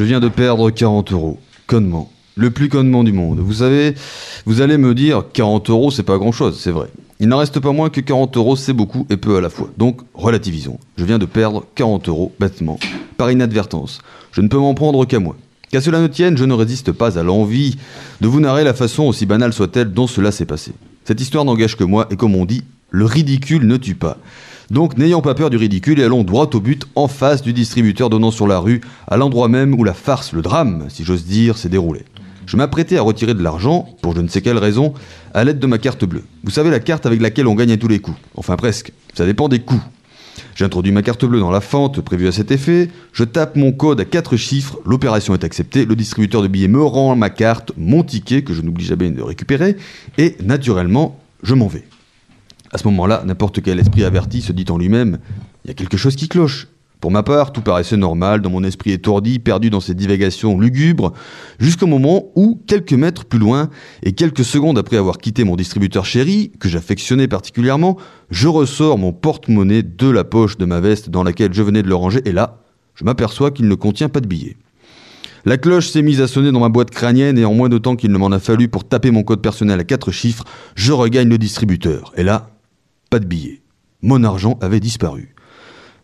Je viens de perdre 40 euros. Connement. Le plus connement du monde. Vous savez, vous allez me dire 40 euros, c'est pas grand chose, c'est vrai. Il n'en reste pas moins que 40 euros, c'est beaucoup et peu à la fois. Donc, relativisons. Je viens de perdre 40 euros, bêtement, par inadvertance. Je ne peux m'en prendre qu'à moi. Qu'à cela ne tienne, je ne résiste pas à l'envie de vous narrer la façon, aussi banale soit-elle, dont cela s'est passé. Cette histoire n'engage que moi, et comme on dit, le ridicule ne tue pas. Donc n'ayons pas peur du ridicule et allons droit au but, en face du distributeur donnant sur la rue, à l'endroit même où la farce, le drame, si j'ose dire, s'est déroulé. Je m'apprêtais à retirer de l'argent, pour je ne sais quelle raison, à l'aide de ma carte bleue. Vous savez, la carte avec laquelle on gagne à tous les coups. Enfin presque. Ça dépend des coups. J'introduis ma carte bleue dans la fente prévue à cet effet, je tape mon code à quatre chiffres, l'opération est acceptée, le distributeur de billets me rend ma carte, mon ticket, que je n'oublie jamais de récupérer, et naturellement, je m'en vais. À ce moment-là, n'importe quel esprit averti se dit en lui-même il y a quelque chose qui cloche. Pour ma part, tout paraissait normal dans mon esprit étourdi, perdu dans ces divagations lugubres, jusqu'au moment où, quelques mètres plus loin, et quelques secondes après avoir quitté mon distributeur chéri, que j'affectionnais particulièrement, je ressors mon porte-monnaie de la poche de ma veste dans laquelle je venais de le ranger, et là, je m'aperçois qu'il ne contient pas de billets. La cloche s'est mise à sonner dans ma boîte crânienne et en moins de temps qu'il ne m'en a fallu pour taper mon code personnel à quatre chiffres, je regagne le distributeur. Et là, pas de billets. Mon argent avait disparu.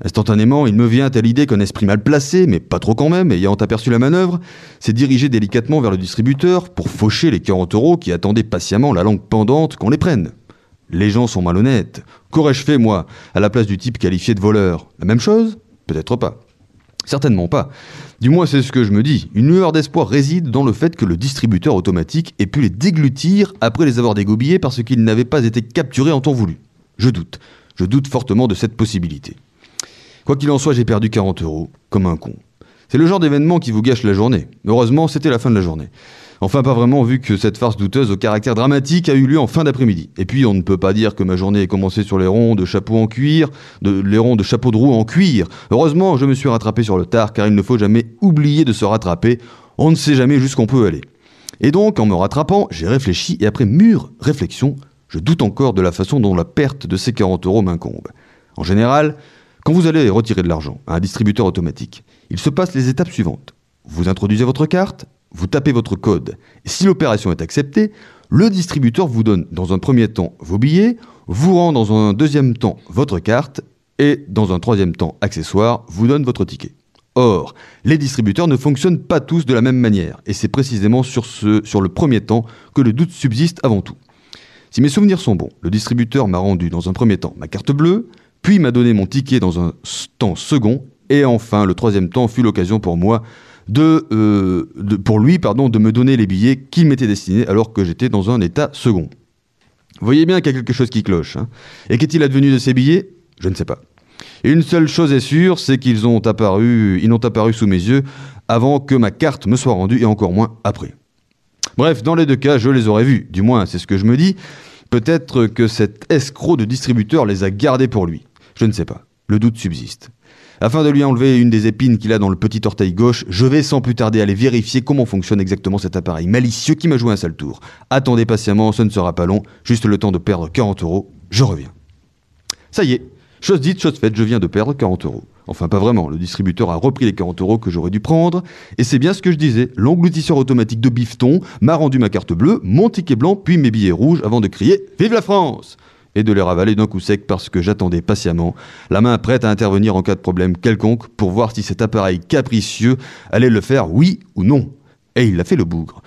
Instantanément, il me vient à l'idée qu'un esprit mal placé, mais pas trop quand même, ayant aperçu la manœuvre, s'est dirigé délicatement vers le distributeur pour faucher les 40 euros qui attendaient patiemment la langue pendante qu'on les prenne. Les gens sont malhonnêtes. Qu'aurais-je fait, moi, à la place du type qualifié de voleur? La même chose? Peut-être pas. Certainement pas. Du moins, c'est ce que je me dis. Une lueur d'espoir réside dans le fait que le distributeur automatique ait pu les déglutir après les avoir dégobillés parce qu'ils n'avaient pas été capturés en temps voulu. Je doute. Je doute fortement de cette possibilité. Quoi qu'il en soit, j'ai perdu 40 euros, comme un con. C'est le genre d'événement qui vous gâche la journée. Heureusement, c'était la fin de la journée. Enfin, pas vraiment, vu que cette farce douteuse au caractère dramatique a eu lieu en fin d'après-midi. Et puis, on ne peut pas dire que ma journée ait commencé sur les ronds de chapeau en cuir, de, les ronds de chapeau de roue en cuir. Heureusement, je me suis rattrapé sur le tard, car il ne faut jamais oublier de se rattraper. On ne sait jamais jusqu'où peut aller. Et donc, en me rattrapant, j'ai réfléchi, et après mûre réflexion, je doute encore de la façon dont la perte de ces 40 euros m'incombe. En général, quand vous allez retirer de l'argent à un distributeur automatique, il se passe les étapes suivantes. Vous introduisez votre carte, vous tapez votre code, et si l'opération est acceptée, le distributeur vous donne dans un premier temps vos billets, vous rend dans un deuxième temps votre carte, et dans un troisième temps accessoire, vous donne votre ticket. Or, les distributeurs ne fonctionnent pas tous de la même manière, et c'est précisément sur, ce, sur le premier temps que le doute subsiste avant tout. Si mes souvenirs sont bons, le distributeur m'a rendu dans un premier temps ma carte bleue, puis m'a donné mon ticket dans un temps second, et enfin le troisième temps fut l'occasion pour moi de, euh, pour lui pardon, de me donner les billets qu'il m'était destinés alors que j'étais dans un état second. Voyez bien qu'il y a quelque chose qui cloche. Hein. et qu'est-il advenu de ces billets? Je ne sais pas. une seule chose est sûre, c'est qu'ils ont apparu, ils n'ont apparu sous mes yeux avant que ma carte me soit rendue et encore moins après. Bref, dans les deux cas, je les aurais vus. Du moins, c'est ce que je me dis. Peut-être que cet escroc de distributeur les a gardés pour lui. Je ne sais pas. Le doute subsiste. Afin de lui enlever une des épines qu'il a dans le petit orteil gauche, je vais sans plus tarder aller vérifier comment fonctionne exactement cet appareil malicieux qui m'a joué un sale tour. Attendez patiemment, ce ne sera pas long, juste le temps de perdre 40 euros, je reviens. Ça y est, chose dite, chose faite, je viens de perdre 40 euros. Enfin, pas vraiment. Le distributeur a repris les 40 euros que j'aurais dû prendre. Et c'est bien ce que je disais. L'engloutisseur automatique de bifton m'a rendu ma carte bleue, mon ticket blanc, puis mes billets rouges avant de crier Vive la France et de les ravaler d'un coup sec parce que j'attendais patiemment, la main prête à intervenir en cas de problème quelconque pour voir si cet appareil capricieux allait le faire oui ou non. Et il l'a fait le bougre.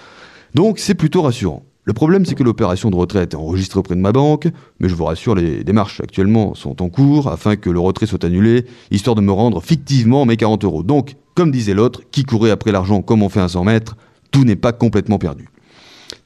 Donc c'est plutôt rassurant. Le problème, c'est que l'opération de retrait est enregistrée auprès de ma banque, mais je vous rassure, les démarches actuellement sont en cours afin que le retrait soit annulé, histoire de me rendre fictivement mes 40 euros. Donc, comme disait l'autre, qui courait après l'argent comme on fait un 100 mètres, tout n'est pas complètement perdu.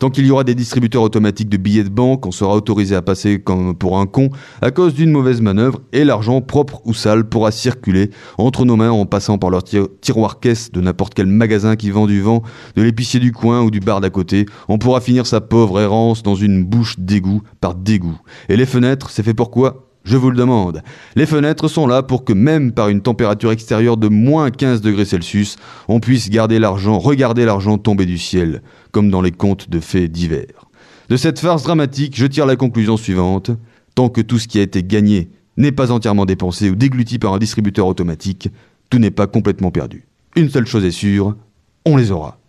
Tant qu'il y aura des distributeurs automatiques de billets de banque, on sera autorisé à passer comme pour un con à cause d'une mauvaise manœuvre et l'argent propre ou sale pourra circuler entre nos mains en passant par leur tiroir caisse de n'importe quel magasin qui vend du vent, de l'épicier du coin ou du bar d'à côté. On pourra finir sa pauvre errance dans une bouche d'égout par dégoût. Et les fenêtres, c'est fait pourquoi je vous le demande. Les fenêtres sont là pour que même par une température extérieure de moins 15 degrés Celsius, on puisse garder l'argent, regarder l'argent tomber du ciel comme dans les contes de fées divers. De cette farce dramatique, je tire la conclusion suivante. Tant que tout ce qui a été gagné n'est pas entièrement dépensé ou dégluti par un distributeur automatique, tout n'est pas complètement perdu. Une seule chose est sûre, on les aura.